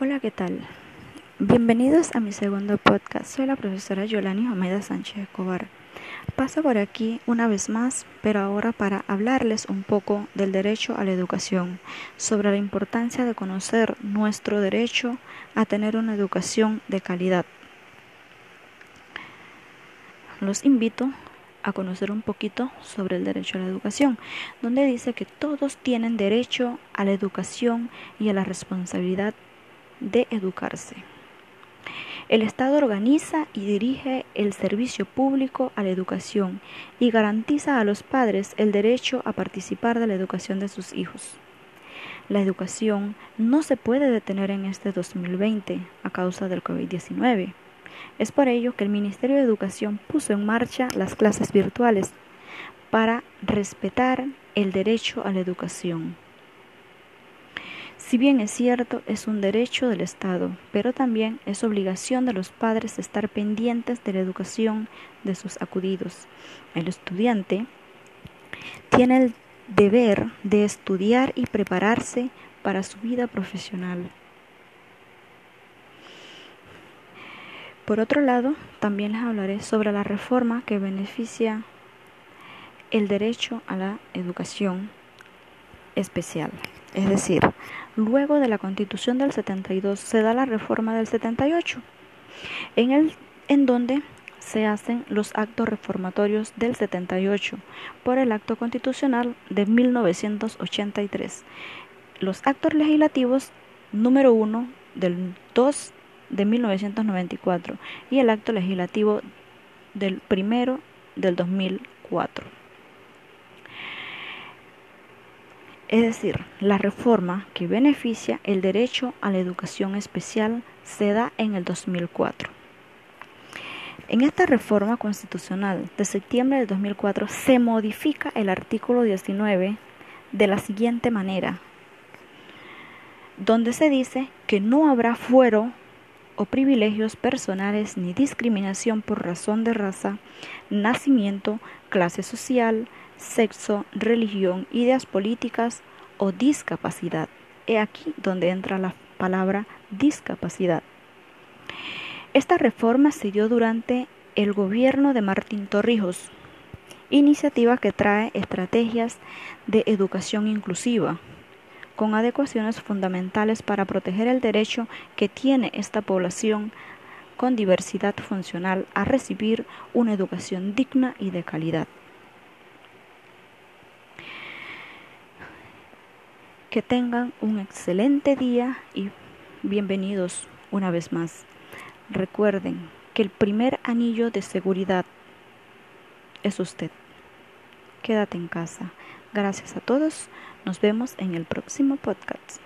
Hola, ¿qué tal? Bienvenidos a mi segundo podcast. Soy la profesora Yolani Omeda Sánchez Escobar. Paso por aquí una vez más, pero ahora para hablarles un poco del derecho a la educación, sobre la importancia de conocer nuestro derecho a tener una educación de calidad. Los invito a conocer un poquito sobre el derecho a la educación, donde dice que todos tienen derecho a la educación y a la responsabilidad de educarse. El Estado organiza y dirige el servicio público a la educación y garantiza a los padres el derecho a participar de la educación de sus hijos. La educación no se puede detener en este 2020 a causa del COVID-19. Es por ello que el Ministerio de Educación puso en marcha las clases virtuales para respetar el derecho a la educación. Si bien es cierto, es un derecho del Estado, pero también es obligación de los padres estar pendientes de la educación de sus acudidos. El estudiante tiene el deber de estudiar y prepararse para su vida profesional. Por otro lado, también les hablaré sobre la reforma que beneficia el derecho a la educación especial. Es decir, luego de la Constitución del 72 se da la reforma del 78, en, el, en donde se hacen los actos reformatorios del 78 por el acto constitucional de 1983, los actos legislativos número 1 del 2 de 1994 y el acto legislativo del primero del 2004. Es decir, la reforma que beneficia el derecho a la educación especial se da en el 2004. En esta reforma constitucional de septiembre del 2004 se modifica el artículo 19 de la siguiente manera, donde se dice que no habrá fuero o privilegios personales ni discriminación por razón de raza, nacimiento, clase social, sexo, religión, ideas políticas o discapacidad. He aquí donde entra la palabra discapacidad. Esta reforma se dio durante el gobierno de Martín Torrijos, iniciativa que trae estrategias de educación inclusiva, con adecuaciones fundamentales para proteger el derecho que tiene esta población con diversidad funcional a recibir una educación digna y de calidad. Que tengan un excelente día y bienvenidos una vez más. Recuerden que el primer anillo de seguridad es usted. Quédate en casa. Gracias a todos. Nos vemos en el próximo podcast.